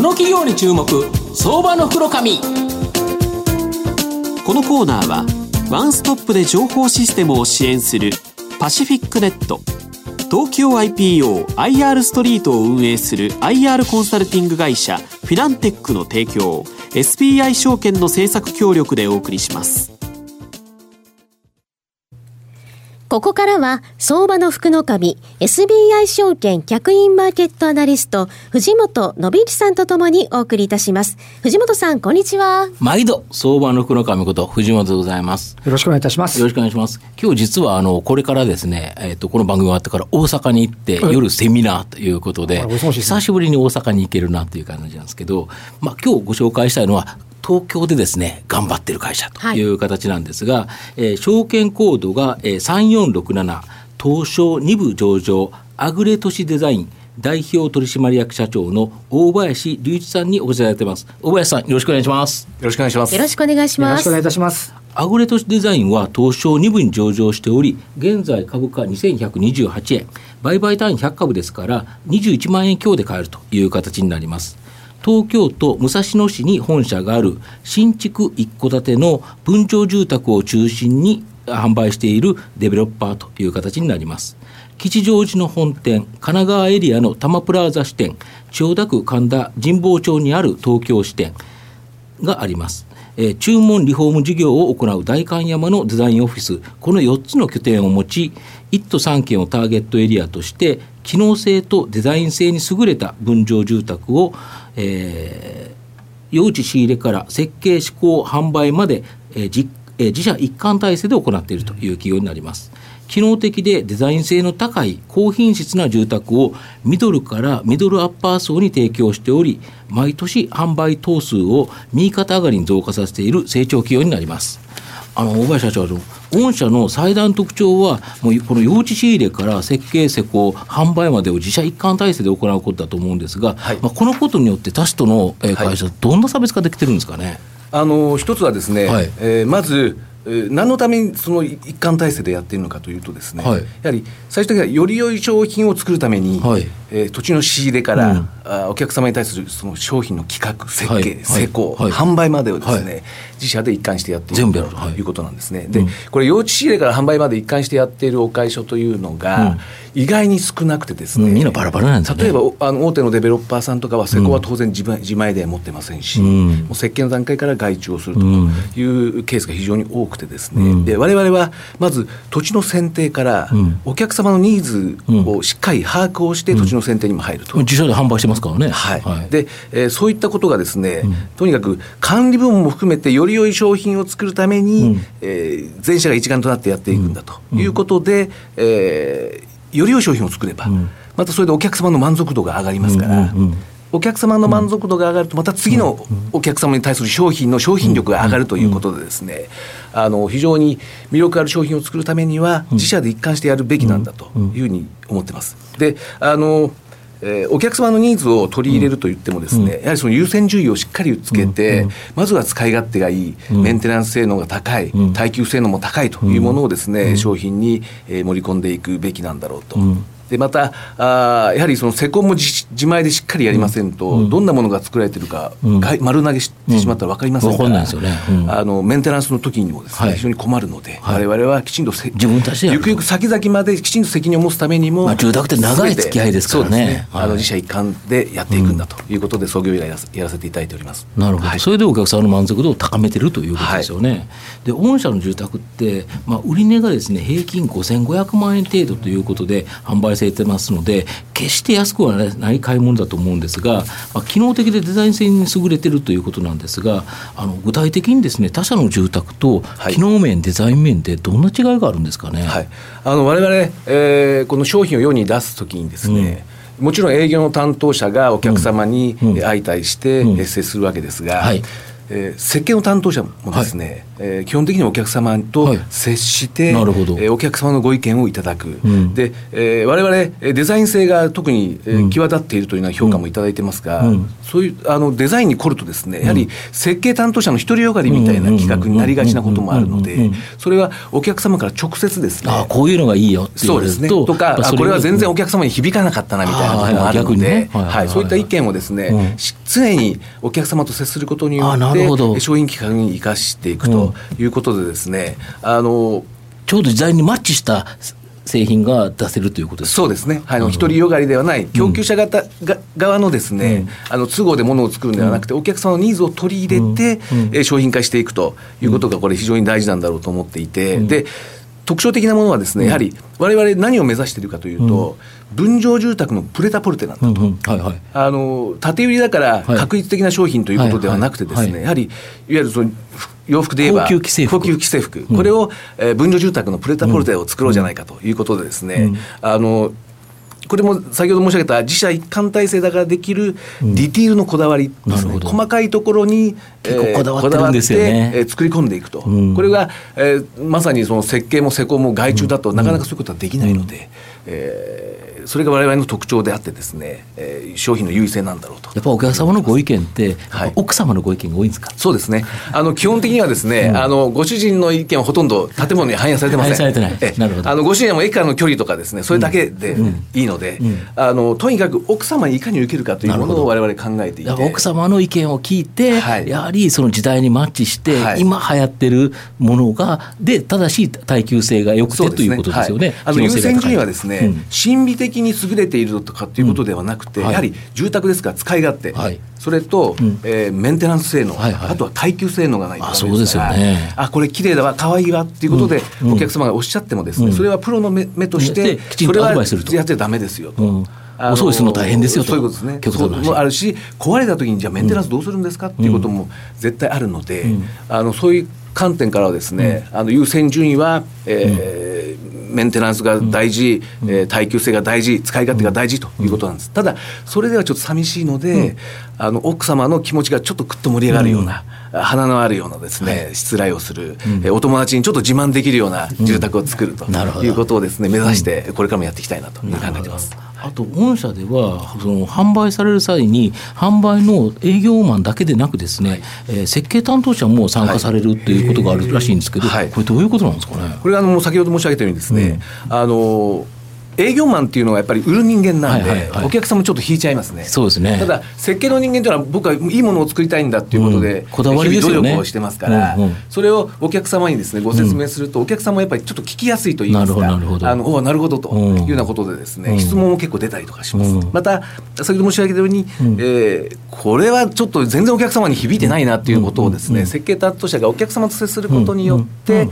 この企業に注目相場の袋紙このコーナーはワンストップで情報システムを支援するパシフィックネット。東京 IPOIR ストリートを運営する IR コンサルティング会社フィナンテックの提供 SBI 証券の政策協力でお送りします。ここからは、相場の福の神、SBI 証券客員マーケットアナリスト、藤本信之さんとともにお送りいたします。藤本さん、こんにちは。毎度、相場の福の神こと、藤本でございます。よろしくお願いいたします。よろしくお願いします。今日実は、あの、これからですね、えっ、ー、と、この番組終わってから大阪に行って、夜セミナーということで、久しぶりに大阪に行けるなという感じなんですけど、まあ、今日ご紹介したいのは、東京でですね頑張ってる会社という形なんですが、はい、えー、証券コードが、えー、3467東証2部上場アグレ都市デザイン代表取締役社長の大林隆一さんにお越しいただいてます。大林さん、よろしくお願いします。よろしくお願いします。よろしくお願いします。よろしくお願いいたします。アグレ都市デザインは東証2部に上場しており、現在株価2128円、売買単位100株ですから、21万円強で買えるという形になります。東京都武蔵野市に本社がある新築一戸建ての分譲住宅を中心に販売しているデベロッパーという形になります。吉祥寺の本店、神奈川エリアの多摩プラザ支店、千代田区神田神保町にある東京支店があります。え、注文リフォーム事業を行う代官山のデザインオフィス、この4つの拠点を持ち、1都3県をターゲットエリアとして、機能性とデザイン性に優れた分譲住宅をえー、用地仕入れから設計施工販売まで、えー、自社一貫体制で行っているという企業になります。機能的でデザイン性の高い高品質な住宅をミドルからミドルアッパー層に提供しており毎年販売頭数を右肩上がりに増加させている成長企業になります。あの大林社長御社の最大の特徴は、もうこの用地仕入れから設計、施工、販売までを自社一貫体制で行うことだと思うんですが、はい、まあ、このことによって他社との会社、どんな差別化できてるんですかね？あの一つはですね、はい、えー、まず何のためにその一貫体制でやっているのかというとですね、はい、やはり最終的にはより良い商品を作るために、はい、えー、土地の仕入れから、うん、あお客様に対するその商品の企画設計、はい、施工、販売までをですね、自社で一貫してやっているということなんですね。で、これ用地仕入れから販売まで一貫してやっているお会社というのが、意外に少なくてですね、みんなバラバラなんですね、例えばあの大手のデベロッパーさんとかは施工は当然自,、自前で持ってませんし、もう設計の段階から外注をするというケースが非常に多くてですね、で我々はまず土地の選定からお客様のニーズをしっかり把握をして土地の選定にも入ると、自社で販売してますからね、はい。でえー、そういったことがですね、とにかく管理部門も含めてより良い商品を作るために、うん、えー、全社が一丸となってやっていくんだと。いうことで、うん、えー、より良い商品を作れば、またそれでお客様の満足度が上がりますから。お客様の満足度が上がると、また次のお客様に対する商品の商品力が上がるということでですね、あの非常に魅力ある商品を作るためには、自社で一貫してやるべきなんだというふうに思ってます。であのえー、お客様のニーズを取り入れると言ってもですね、うん、やはりその優先順位をしっかりつけて、うん、まずは使い勝手がいい、メンテナンス性能が高い、耐久性能も高いというものをですね、商品に、えー、盛り込んでいくべきなんだろうと。でまたあやはりその施工も自前でしっかりやりませんと、うん、どんなものが作られてるか、うん、丸投げしてしまったら分かりませんから、ね。うん、あのメンテナンスの時にもですね、はい、非常に困るので、はい、我々はきちんと自分たちゆくゆく先々まできちんと責任を持つためにも、まあ、住宅って長い付き合いですからね、ね。はい、あの自社一貫でやっていくんだということで、創業以来やらせていただいております。なるほど、それでお客さんの満足度を高めてるということですよね。で御社の住宅って、まあ、売値がですね平均5500万円程度ということで販売されてますので決して安くはない買い物だと思うんですが、まあ、機能的でデザイン性に優れてるということなんですがあの具体的にですね他社の住宅と機能面、はい、デザイン面でどんな違いがあるんですかね？はい、あの我々、えー、この商品を世に出すときにですね、うん、もちろん営業の担当者がお客様に相対して接するわけですが、うんうんはいえー設計の担当者もですね、えー基本的にお客様と接して、なるほど。えーお客様のご意見をいただく、ん。で、えー、我々えーデザイン性が特に、えー際立っているというような評価もいただいてますが、うん。そういうあのデザインに凝るとですねやはり設計担当者の独りよがりみたいな企画になりがちなこともあるのでそれはお客様から直接ですねああこういうのがいいよって言そうですね。ととか、これは全然をお客様に響かなかったなみたいなこともあるので、ね。はいはいはいはい、そういった意見をですね、うん。し常にお客様と接することによっるほど。て、商品企画に生かしていくということでですね、あの、ちょうど時代にマッチした製品が出せるということですか？そうですね、あの独りよがりではない、供給者方が側のですね、あの都合で物を作るんではなくて、お客様のニーズを取り入れて、えー商品化していくということが、これ、非常に大事なんだろうと思っていて、で特徴的なものはですね、やはり我々何を目指しているかというと、分譲住宅のプレタポルテなんだと。うんうん。はいはい。あの縦売りだからはい。確率的な商品ということではなくてですね、やはりいわゆるその洋服で言えば高級既製服。服。これを、えー分譲住宅のプレタポルテを作ろうじゃないかということでですね、あのこれも先ほど申し上げた自社一貫体制だからできるディティールのこだわりですね、なるほど。細かいところに、結構こだわってるんですよね。えー作り込んでいくと、うん。これが、えーまさにその設計も施工も外注だと、なかなかそういうことはできないので、えーそれが我々の特徴であってですね、えー商品の優位性なんだろうと。やっぱお客様のご意見って、はい。奥様のご意見が多いんですか？そうですね。あの基本的にはですね、あのご主人の意見はほとんど建物に反映されてません。反映されてない。えなるほど。あのご主人は駅からの距離とかですね、それだけでいいので、あのとにかく奥様にいかに受けるかというものを我々考えていて。奥様の意見を聞いて、はい。やはりその時代にマッチして、はい。今流行ってるものがで正しい耐久性が良くて、ということですよね。はい。あの優先順位はですね、うん。心理的に優れているとかっていうことではなくて、うんはい。やはり住宅ですから使い勝手、はい。それと、ん。えーメンテナンス性能、はいはい。あとは耐久性能がないとそうですよね。あこれ綺麗だわ可愛いわっていうことで、うん。お客様がおっしゃってもですね、うん。それはプロの目目として、できちんとそれはアドバイスすると。やってダメですよと。お掃除するの大変ですよと。そういうことですね。もあるし、壊れた時にじゃあメンテナンスどうするんですかっていうことも絶対あるので、あのそういう観点からはですね、あの優先順位は、えーメンテナンスが大事、えー耐久性が大事、使い勝手が大事ということなんです。ただ、それではちょっと寂しいので、あの奥様の気持ちがちょっとくっと盛り上がるような、花のあるようなですね、失礼をする、えーお友達にちょっと自慢できるような住宅を作るということをですね、目指して、これからもやっていきたいなと考えてます。あと御社ではその販売される際に販売の営業マンだけでなくですね、えー設計担当者も参加されるということがあるらしいんですけど、はい。これどういうことなんですかね？これはあの先ほど申し上げたようにですね、あの営業マンっていうのはやっぱり売る人間なんで、はいはいはい。お客様ちょっと引いちゃいますね。そうですね。ただ設計の人間というのは僕はいいものを作りたいんだっていうことで、うん。こだわりですよね。をしてますから、うんうんそれをお客様にですねご説明すると、お客様はやっぱりちょっと聞きやすいと言いますか、なるほどあのおなるほどとうん。いうようなことでですね、うん。質問も結構出たりとかします。うん。また先ほど申し上げたように、えーこれはちょっと全然お客様に響いてないなっていうことをですね、設計担当者がお客様と接することによって、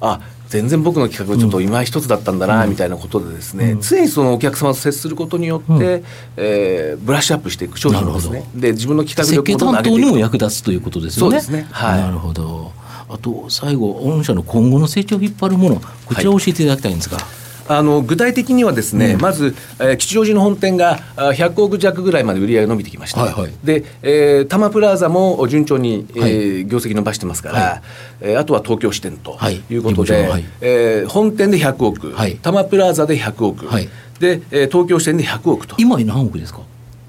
あ全然僕の企画がちょっと今一つだったんだなみたいなことでですね、常にそのお客様と接することによって、えーブラッシュアップしていく商品をですなねで自分の企画力も上げていく役立つということですよね。そうですね。はい。なるほど。あと最後御社の今後の成長を引っ張るものこちらを教えていただきたいんですが。あの具体的にはですね、まず、えー吉祥寺の本店があ100億弱ぐらいまで売り上げが伸びてきました、はいはい。で、えー、多摩プラザも順調に、えーはい。業績伸ばしてますから、はい。えーあとは東京支店とはい。いうことで、はい。えー本店で100億、はい。多摩プラザで100億、はい。で、えー東京支店で100億と。今何億ですか？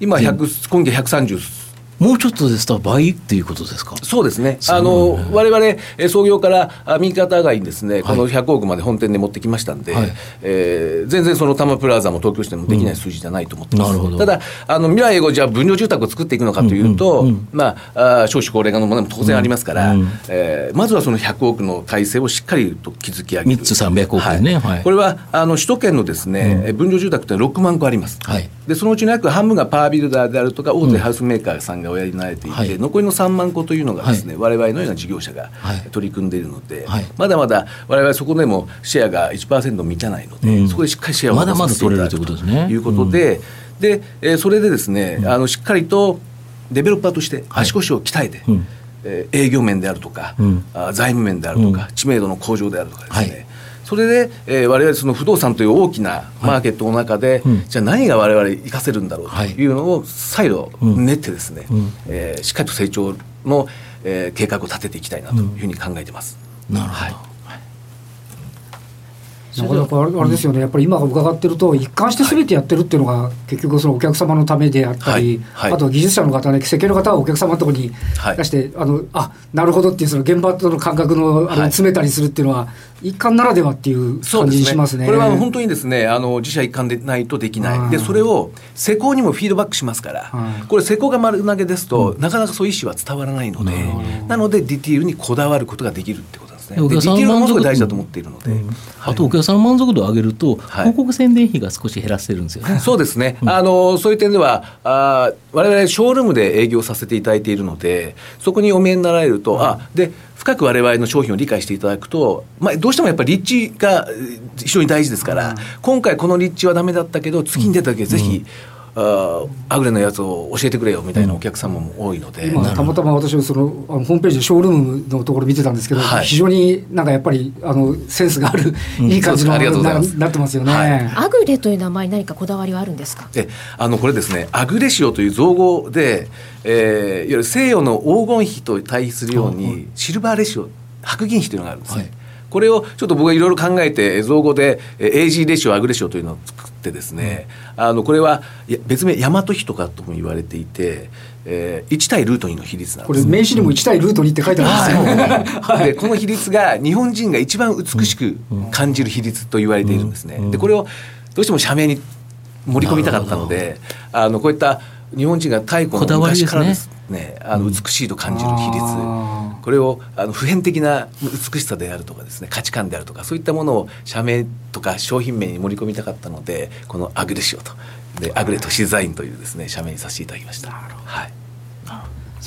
今100今期130もうちょっとですと倍っていうことですか？そうですね、あのね我々えー創業からあ右肩上がりにですね、この100億まで本店で持ってきましたんで、はい。えー全然その多摩プラザも東京支店もできない数字じゃないと思ってます、うんただ、あの未来をじゃあ分譲住宅を作っていくのかというと、まあ、あ少子高齢化のものも当然ありますから、うんうん。えーまずはその100億の体制をしっかりと築き上げる。3つ300億円ね。はい。これはあの首都圏のですね、え分譲住宅って6万戸あります。はい。でそのうちの約半分がパワービルダーであるとか大手ハウスメーカーさんがおやりになられていて、はい。残りの3万戸というのがですね、我々のような事業者がはい。取り組んでいるので、はい。まだまだ我々そこでもシェアが1%満たないので、うん。そこでしっかりシェアをま取れるということですね。ということで、でえーそれでですね、あのしっかりとデベロッパーとして足腰を鍛えて、うん。えー営業面であるとか、うん。あ財務面であるとか、うん。知名度の向上であるとかですね、はいそれで、えー、我々その不動産という大きなマーケットの中で、はいうん、じゃあ何が我々活かせるんだろうとい。うのを再度練ってですね、うん、えー、しっかりと成長の、えー、計画を立てていきたいなというふうに考えてます。なるほど、はいなかなかあれですよね、やっぱり今伺ってると、一貫してすべてやってるっていうのが、結局、そのお客様のためであったり、あと技術者の方ね、設計の方はお客様のところに出して、あのあなるほどっていう、その現場との感覚のあれ詰めたりするっていうのは、一貫ならではっていう感じにしますね、ね、これは本当にですねあの自社一貫でないとできない、でそれを施工にもフィードバックしますから、これ、施工が丸投げですと、なかなかそういう意思は伝わらないので、なので、ディティールにこだわることができるってことですね。お客さん満足大事だと思っているので、あとお客さん満足度を上げると、広告宣伝費が少し減らせるんですよね。そうですね。あのそういう点では、あ我々ショールームで営業させていただいているので、そこにお見えになられると、あで深く我々の商品を理解していただくと、まあ、どうしてもやっぱり立地が非常に大事ですから、今回この立地はだめだったけど、次に出た時ぜひ、あアグレのやつを教えてくれよみたいなお客様も多いので、今たまたま私はそのあのホームページでショールームのところ見てたんですけど、はい、非常になんかやっぱりあのセンスがある、いい感じのななってますよね、はい、アグレという名前何かこだわりはあるんですか？であのこれですねアグレシオという造語で、えー、いわゆる西洋の黄金比と対比するように、シルバーレシオ白銀比というのがあるんですね、はいこれをちょっと僕はいろいろ考えて造語で AG レシオアグレシオというのを作ってですね、うん、あのこれは別名大和比とかとも言われていて、えー、1対ルート2の比率なんです。これ名詞にも1対ルート2って書いてあるんですよ、はい、でこの比率が日本人が一番美しく感じる比率と言われているんですね、でこれをどうしても社名に盛り込みたかったのであのこういった日本人が太古の昔からですねあの美しいと感じる比率、これをあの普遍的な美しさであるとかですね価値観であるとかそういったものを社名とか商品名に盛り込みたかったのでこのアグレシオと。でアグレ都市デザインというですね社名にさせていただきました。はい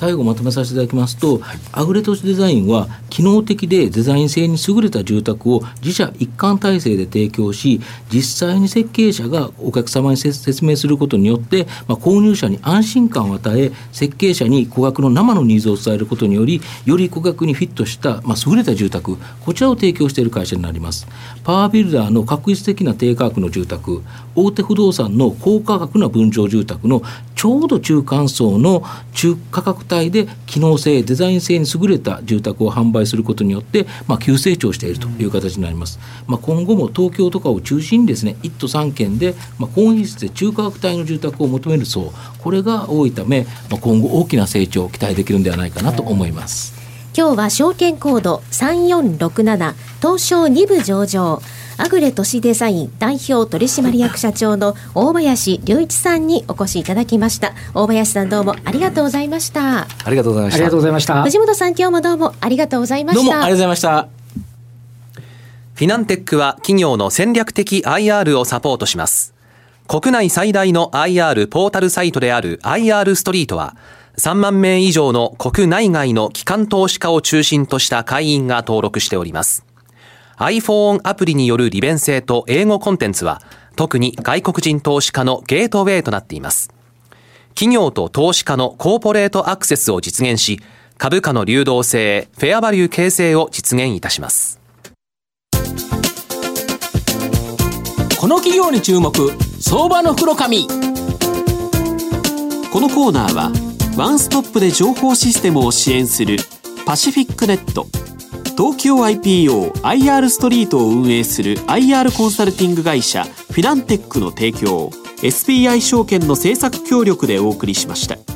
最後まとめさせていただきますと、はい、アグレ都市デザインは機能的でデザイン性に優れた住宅を自社一貫体制で提供し実際に設計者がお客様に説明することによって、まあ、購入者に安心感を与え設計者に顧客の生のニーズを伝えることによりより顧客にフィットした、まあ、優れた住宅こちらを提供している会社になります。パワービルダーの確実的な低価格の住宅大手不動産の高価格な分譲住宅のちょうど中間層の中価格帯で機能性デザイン性に優れた住宅を販売することによって、まあ、急成長しているという形になります、まあ、今後も東京とかを中心にですね1都3県で、まあ、高品質で中価格帯の住宅を求める層これが多いため、まあ、今後大きな成長を期待できるんではないかなと思います。今日は証券コード3467東証2部上場アグレ都市デザイン代表取締役社長の大林隆一さんにお越しいただきました。大林さんどうもありがとうございました。ありがとうございました。ありがとうございました。藤本さん今日もどうもありがとうございました。どうもありがとうございました。フィナンテックは企業の戦略的 IR をサポートします。国内最大の IR ポータルサイトである IR ストリートは3万名以上の国内外の機関投資家を中心とした会員が登録しております。iPhone アプリによる利便性と英語コンテンツは特に外国人投資家のゲートウェイとなっています。企業と投資家のコーポレートアクセスを実現し、株価の流動性、フェアバリュー形成を実現いたします。この企業に注目、相場の袋紙。このコーナーは、ワンストップで情報システムを支援するパシフィックネット。東京 IPOIR ストリートを運営する IR コンサルティング会社フィナンテックの提供 SBI 証券の政策協力でお送りしました。